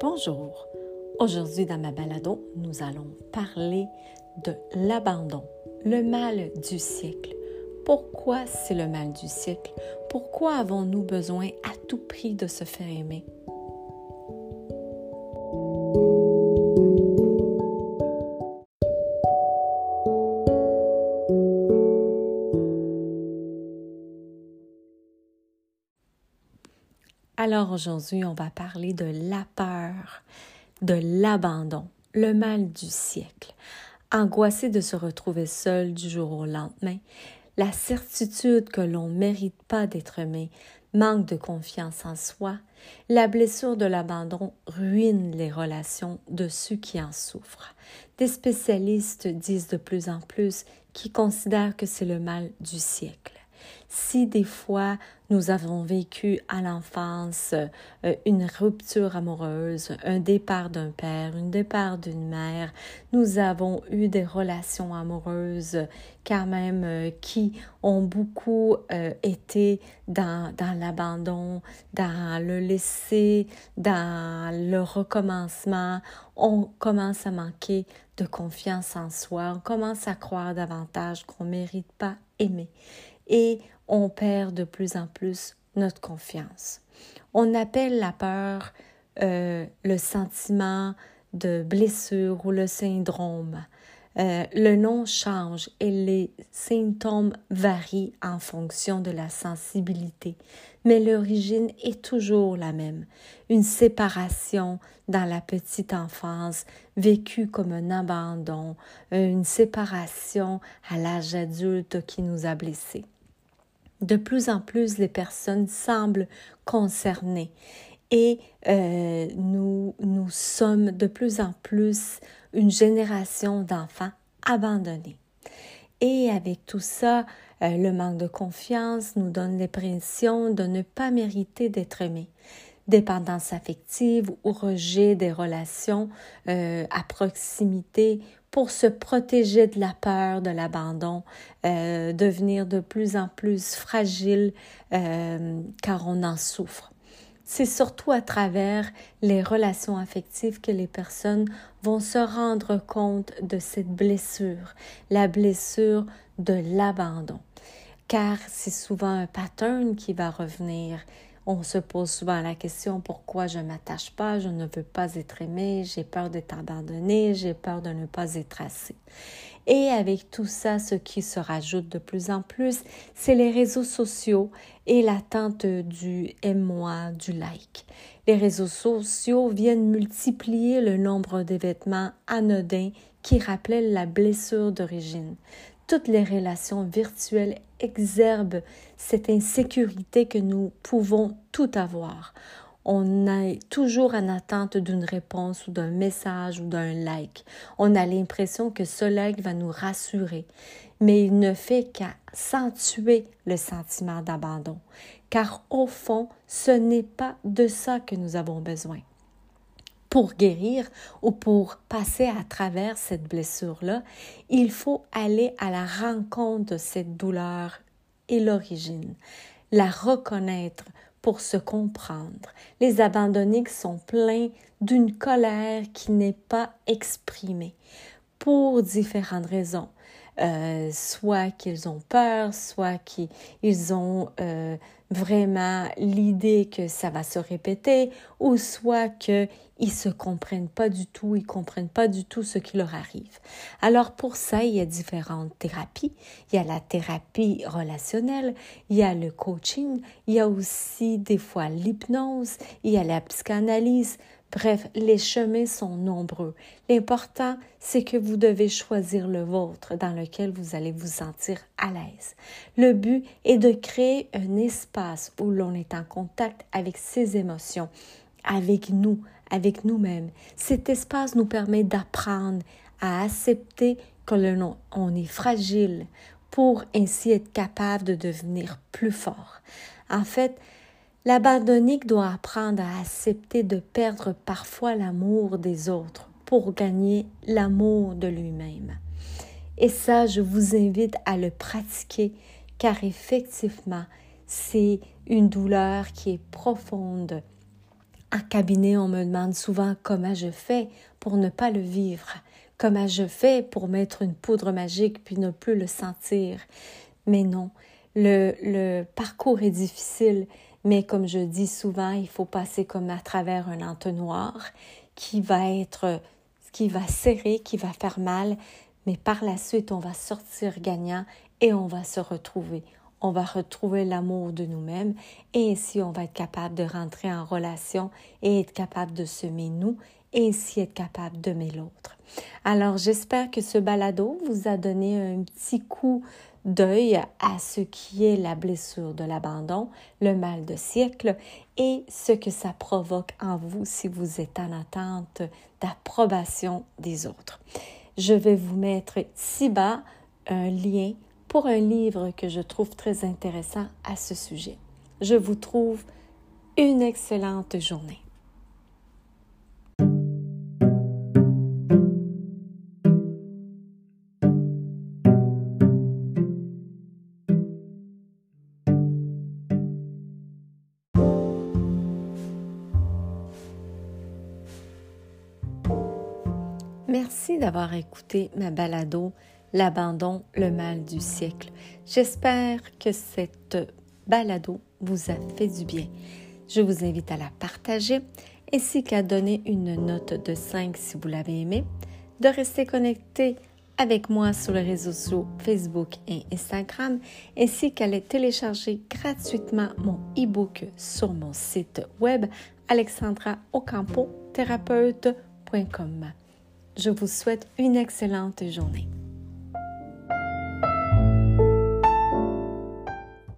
Bonjour. Aujourd'hui dans ma balado, nous allons parler de l'abandon, le mal du siècle. Pourquoi c'est le mal du siècle? Pourquoi avons-nous besoin à tout prix de se faire aimer? Alors aujourd'hui, on va parler de la peur, de l'abandon, le mal du siècle. Angoissé de se retrouver seul du jour au lendemain, la certitude que l'on ne mérite pas d'être aimé, manque de confiance en soi, la blessure de l'abandon ruine les relations de ceux qui en souffrent. Des spécialistes disent de plus en plus qu'ils considèrent que c'est le mal du siècle. Si des fois nous avons vécu à l'enfance euh, une rupture amoureuse, un départ d'un père, un départ d'une mère, nous avons eu des relations amoureuses quand même euh, qui ont beaucoup euh, été dans, dans l'abandon, dans le laisser, dans le recommencement, on commence à manquer de confiance en soi, on commence à croire davantage qu'on ne mérite pas aimer et on perd de plus en plus notre confiance. On appelle la peur euh, le sentiment de blessure ou le syndrome. Euh, le nom change et les symptômes varient en fonction de la sensibilité, mais l'origine est toujours la même. Une séparation dans la petite enfance vécue comme un abandon, une séparation à l'âge adulte qui nous a blessés. De plus en plus, les personnes semblent concernées et euh, nous, nous sommes de plus en plus une génération d'enfants abandonnés. Et avec tout ça, euh, le manque de confiance nous donne l'impression de ne pas mériter d'être aimé. Dépendance affective ou rejet des relations euh, à proximité pour se protéger de la peur, de l'abandon, euh, devenir de plus en plus fragile euh, car on en souffre. C'est surtout à travers les relations affectives que les personnes vont se rendre compte de cette blessure, la blessure de l'abandon. Car c'est souvent un pattern qui va revenir on se pose souvent la question pourquoi je m'attache pas, je ne veux pas être aimé, j'ai peur d'être abandonné, j'ai peur de ne pas être assez. Et avec tout ça, ce qui se rajoute de plus en plus, c'est les réseaux sociaux et l'attente du aime-moi, du like. Les réseaux sociaux viennent multiplier le nombre d'événements anodins qui rappellent la blessure d'origine toutes les relations virtuelles exerbent cette insécurité que nous pouvons tout avoir. On est toujours en attente d'une réponse ou d'un message ou d'un like. On a l'impression que ce like va nous rassurer, mais il ne fait qu'accentuer le sentiment d'abandon, car au fond, ce n'est pas de ça que nous avons besoin pour guérir ou pour passer à travers cette blessure-là, il faut aller à la rencontre de cette douleur et l'origine, la reconnaître pour se comprendre. Les abandonnés sont pleins d'une colère qui n'est pas exprimée pour différentes raisons. Euh, soit qu'ils ont peur, soit qu'ils ont euh, vraiment l'idée que ça va se répéter, ou soit qu'ils se comprennent pas du tout, ils comprennent pas du tout ce qui leur arrive. Alors pour ça, il y a différentes thérapies. Il y a la thérapie relationnelle, il y a le coaching, il y a aussi des fois l'hypnose, il y a la psychanalyse. Bref, les chemins sont nombreux. L'important, c'est que vous devez choisir le vôtre dans lequel vous allez vous sentir à l'aise. Le but est de créer un espace où l'on est en contact avec ses émotions, avec nous, avec nous-mêmes. Cet espace nous permet d'apprendre à accepter que l'on est fragile pour ainsi être capable de devenir plus fort. En fait, L'abandonnique doit apprendre à accepter de perdre parfois l'amour des autres pour gagner l'amour de lui-même. Et ça, je vous invite à le pratiquer car effectivement, c'est une douleur qui est profonde En cabinet, on me demande souvent comment je fais pour ne pas le vivre, comment je fais pour mettre une poudre magique puis ne plus le sentir. Mais non, le parcours est difficile, mais comme je dis souvent, il faut passer comme à travers un entonnoir qui va être, qui va serrer, qui va faire mal, mais par la suite, on va sortir gagnant et on va se retrouver. On va retrouver l'amour de nous-mêmes et ainsi on va être capable de rentrer en relation et être capable de semer nous ainsi être capable d'aimer l'autre. Alors j'espère que ce balado vous a donné un petit coup d'œil à ce qui est la blessure de l'abandon, le mal de siècle et ce que ça provoque en vous si vous êtes en attente d'approbation des autres. Je vais vous mettre ci-bas un lien pour un livre que je trouve très intéressant à ce sujet. Je vous trouve une excellente journée. Merci d'avoir écouté ma balado L'abandon, le mal du siècle. J'espère que cette balado vous a fait du bien. Je vous invite à la partager ainsi qu'à donner une note de 5 si vous l'avez aimé, de rester connecté avec moi sur les réseaux sociaux Facebook et Instagram, ainsi qu'à télécharger gratuitement mon e-book sur mon site web alexandraocampothérapeute.com. Je vous souhaite une excellente journée.